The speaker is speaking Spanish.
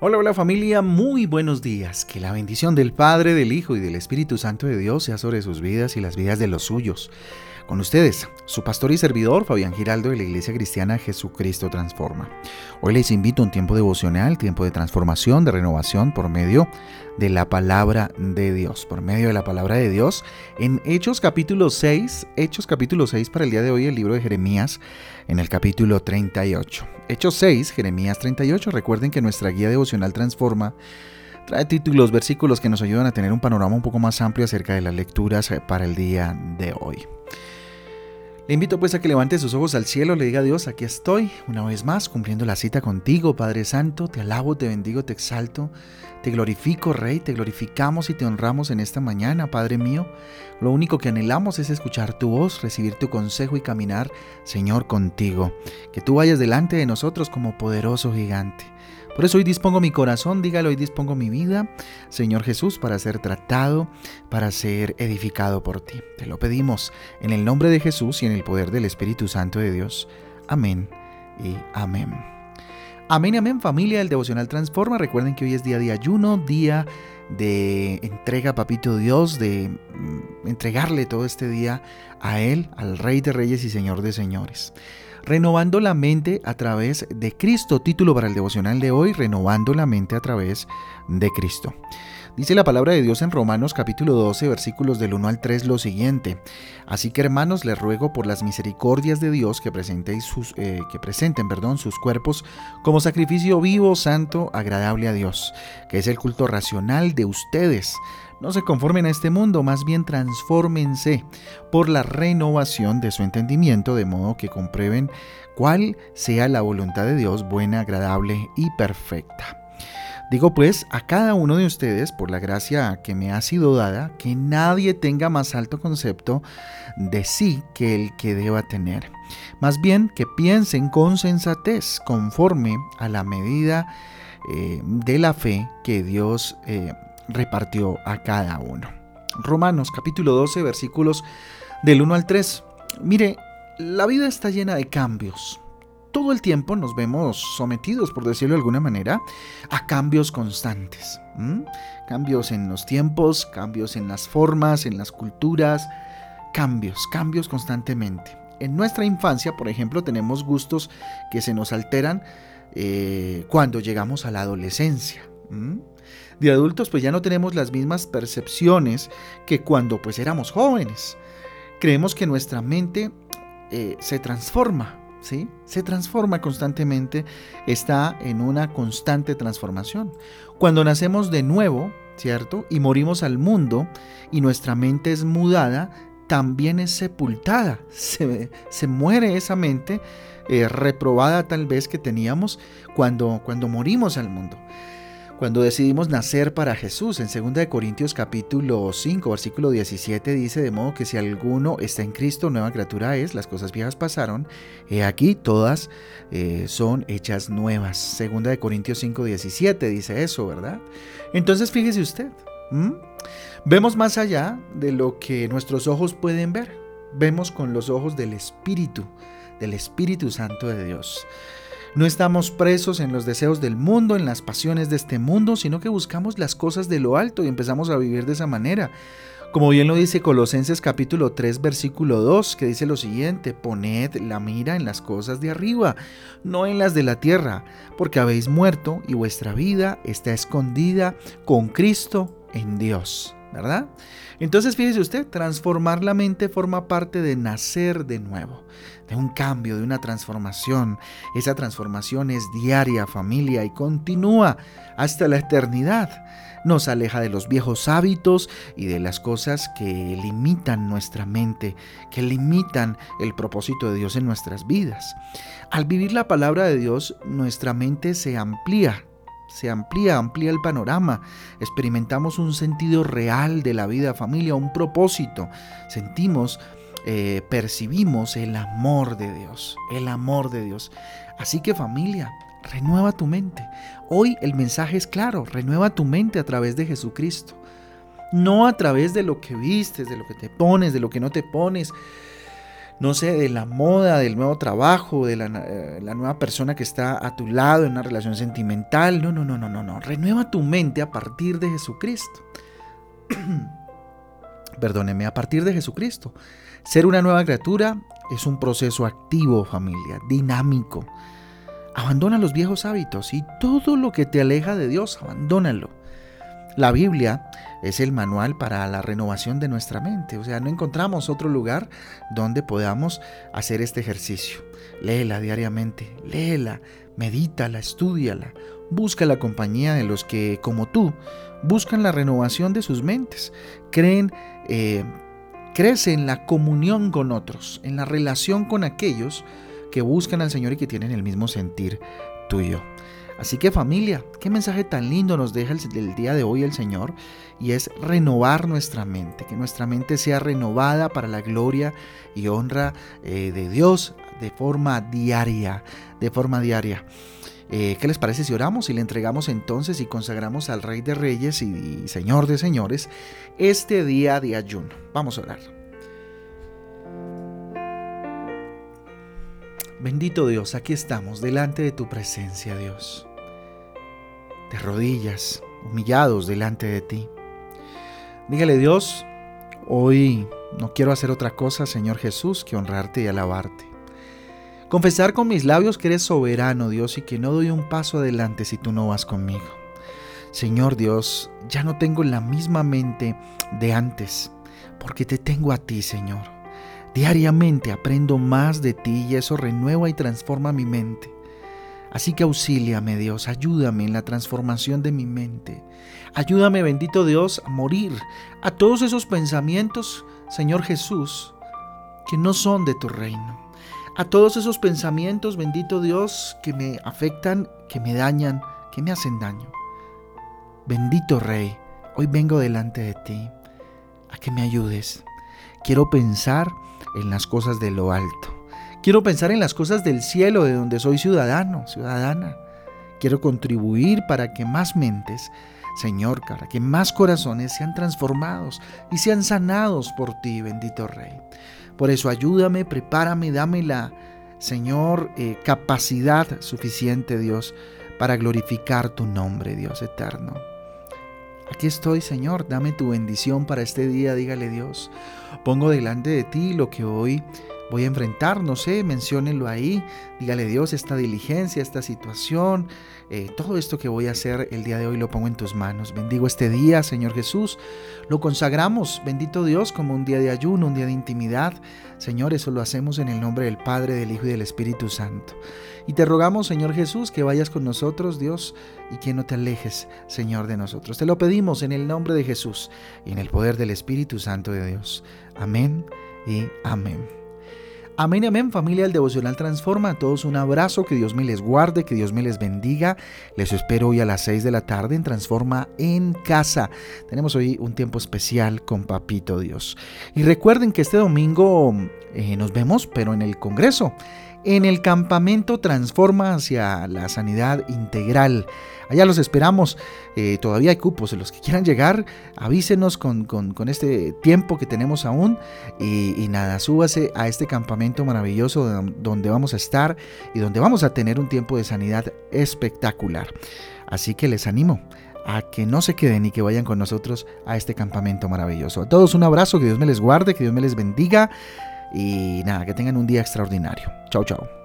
Hola, hola familia, muy buenos días. Que la bendición del Padre, del Hijo y del Espíritu Santo de Dios sea sobre sus vidas y las vidas de los suyos. Con ustedes, su pastor y servidor, Fabián Giraldo de la Iglesia Cristiana Jesucristo Transforma. Hoy les invito a un tiempo devocional, tiempo de transformación, de renovación por medio de la palabra de Dios, por medio de la palabra de Dios. En Hechos capítulo 6, Hechos capítulo 6 para el día de hoy, el libro de Jeremías, en el capítulo 38. Hechos 6, Jeremías 38. Recuerden que nuestra guía devocional Transforma trae títulos, versículos que nos ayudan a tener un panorama un poco más amplio acerca de las lecturas para el día de hoy. Le invito pues a que levante sus ojos al cielo, le diga a Dios, aquí estoy, una vez más, cumpliendo la cita contigo, Padre Santo, te alabo, te bendigo, te exalto, te glorifico, Rey, te glorificamos y te honramos en esta mañana, Padre mío. Lo único que anhelamos es escuchar tu voz, recibir tu consejo y caminar, Señor, contigo. Que tú vayas delante de nosotros como poderoso gigante. Por eso hoy dispongo mi corazón, dígalo, hoy dispongo mi vida, Señor Jesús, para ser tratado, para ser edificado por ti. Te lo pedimos en el nombre de Jesús y en el poder del Espíritu Santo de Dios. Amén y amén. Amén y amén familia del Devocional Transforma. Recuerden que hoy es día de ayuno, día de entrega, papito Dios, de mm, entregarle todo este día a Él, al Rey de Reyes y Señor de Señores. Renovando la mente a través de Cristo. Título para el devocional de hoy, Renovando la mente a través de Cristo. Dice la palabra de Dios en Romanos capítulo 12 versículos del 1 al 3 lo siguiente. Así que hermanos les ruego por las misericordias de Dios que, sus, eh, que presenten perdón, sus cuerpos como sacrificio vivo, santo, agradable a Dios, que es el culto racional de ustedes. No se conformen a este mundo, más bien transfórmense por la renovación de su entendimiento, de modo que comprueben cuál sea la voluntad de Dios buena, agradable y perfecta. Digo pues a cada uno de ustedes, por la gracia que me ha sido dada, que nadie tenga más alto concepto de sí que el que deba tener. Más bien que piensen con sensatez, conforme a la medida eh, de la fe que Dios eh, repartió a cada uno. Romanos capítulo 12 versículos del 1 al 3. Mire, la vida está llena de cambios. Todo el tiempo nos vemos sometidos, por decirlo de alguna manera, a cambios constantes. Cambios en los tiempos, cambios en las formas, en las culturas, cambios, cambios constantemente. En nuestra infancia, por ejemplo, tenemos gustos que se nos alteran eh, cuando llegamos a la adolescencia de adultos pues ya no tenemos las mismas percepciones que cuando pues éramos jóvenes. Creemos que nuestra mente eh, se transforma, Se transforma constantemente, está en una constante transformación. Cuando nacemos de nuevo, ¿cierto? Y morimos al mundo y nuestra mente es mudada, también es sepultada. Se, se muere esa mente eh, reprobada tal vez que teníamos cuando, cuando morimos al mundo cuando decidimos nacer para Jesús. En 2 Corintios capítulo 5, versículo 17 dice, de modo que si alguno está en Cristo, nueva criatura es, las cosas viejas pasaron, he aquí todas eh, son hechas nuevas. 2 Corintios 5, 17 dice eso, ¿verdad? Entonces fíjese usted, vemos más allá de lo que nuestros ojos pueden ver, vemos con los ojos del Espíritu, del Espíritu Santo de Dios. No estamos presos en los deseos del mundo, en las pasiones de este mundo, sino que buscamos las cosas de lo alto y empezamos a vivir de esa manera. Como bien lo dice Colosenses capítulo 3 versículo 2, que dice lo siguiente, poned la mira en las cosas de arriba, no en las de la tierra, porque habéis muerto y vuestra vida está escondida con Cristo en Dios. ¿Verdad? Entonces fíjese usted, transformar la mente forma parte de nacer de nuevo, de un cambio, de una transformación. Esa transformación es diaria, familia, y continúa hasta la eternidad. Nos aleja de los viejos hábitos y de las cosas que limitan nuestra mente, que limitan el propósito de Dios en nuestras vidas. Al vivir la palabra de Dios, nuestra mente se amplía, se amplía, amplía el panorama. Experimentamos un sentido real de la vida, familia, un propósito. Sentimos, eh, percibimos el amor de Dios, el amor de Dios. Así que familia, renueva tu mente. Hoy el mensaje es claro, renueva tu mente a través de Jesucristo. No a través de lo que vistes, de lo que te pones, de lo que no te pones. No sé, de la moda, del nuevo trabajo, de la, eh, la, nueva persona que está a tu lado en una relación sentimental. No, no, no, no, no, no. Renueva tu mente a partir de Jesucristo. Perdóneme, a partir de Jesucristo. Ser una nueva criatura es un proceso activo, familia, dinámico. Abandona los viejos hábitos y todo lo que te aleja de Dios, abandónalo. La Biblia es el manual para la renovación de nuestra mente. O sea, no encontramos otro lugar donde podamos hacer este ejercicio. Léela diariamente, léela, medítala, estudiala. Busca la compañía de los que, como tú, buscan la renovación de sus mentes. Creen, eh, crece en la comunión con otros, en la relación con aquellos que buscan al Señor y que tienen el mismo sentir tuyo. Así que familia, qué mensaje tan lindo nos deja el, día de hoy el Señor y es renovar nuestra mente, que nuestra mente sea renovada para la gloria y honra eh, de Dios de forma diaria, de forma diaria. Eh, ¿Qué les parece si oramos y le entregamos entonces y consagramos al Rey de Reyes y Señor de Señores este día de ayuno? Vamos a orar. Bendito Dios, aquí estamos, delante de tu presencia, Dios. De rodillas, humillados delante de ti. Dígale, Dios, hoy no quiero hacer otra cosa, Señor Jesús, que honrarte y alabarte. Confesar con mis labios que eres soberano, Dios, y que no doy un paso adelante si tú no vas conmigo. Señor Dios, ya no tengo la misma mente de antes, porque te tengo a ti, Señor. Diariamente aprendo más de ti y eso renueva y transforma mi mente. Así que auxíliame Dios, ayúdame en la transformación de mi mente. Ayúdame, bendito Dios, a morir a todos esos pensamientos, Señor Jesús, que no son de tu reino. A todos esos pensamientos, bendito Dios, que me afectan, que me dañan, que me hacen daño. Bendito Rey, hoy vengo delante de ti a que me ayudes. Quiero pensar en las cosas de lo alto. Quiero pensar en las cosas del cielo, de donde soy ciudadano, ciudadana. Quiero contribuir para que más mentes, Señor, para que más corazones sean transformados y sean sanados por ti, bendito Rey. Por eso ayúdame, prepárame, dame la, Señor, eh, capacidad suficiente, Dios, para glorificar tu nombre, Dios eterno. Aquí estoy, Señor, dame tu bendición para este día, dígale Dios. Pongo delante de ti lo que hoy voy a enfrentar, no sé, menciónenlo ahí, dígale Dios esta diligencia, esta situación, eh, todo esto que voy a hacer el día de hoy lo pongo en tus manos. Bendigo este día, Señor Jesús, lo consagramos, bendito Dios, como un día de ayuno, un día de intimidad. Señor, eso lo hacemos en el nombre del Padre, del Hijo y del Espíritu Santo. Y te rogamos, Señor Jesús, que vayas con nosotros, Dios, y que no te alejes, Señor, de nosotros. Te lo pedimos en el nombre de Jesús y en el poder del Espíritu Santo de Dios. Amén y amén. Amén, amén, familia del Devocional Transforma. A todos un abrazo, que Dios me les guarde, que Dios me les bendiga. Les espero hoy a las 6 de la tarde en Transforma en casa. Tenemos hoy un tiempo especial con Papito Dios. Y recuerden que este domingo eh, nos vemos, pero en el Congreso en el campamento Transforma hacia la Sanidad Integral. Allá los esperamos. Eh, todavía hay cupos. Los que quieran llegar, avísenos con, este tiempo que tenemos aún. Y, nada, súbase a este campamento maravilloso donde vamos a estar y donde vamos a tener un tiempo de sanidad espectacular. Así que les animo a que no se queden y que vayan con nosotros a este campamento maravilloso. A todos un abrazo, que Dios me les guarde, que Dios me les bendiga y nada, que tengan un día extraordinario. Chao, chao.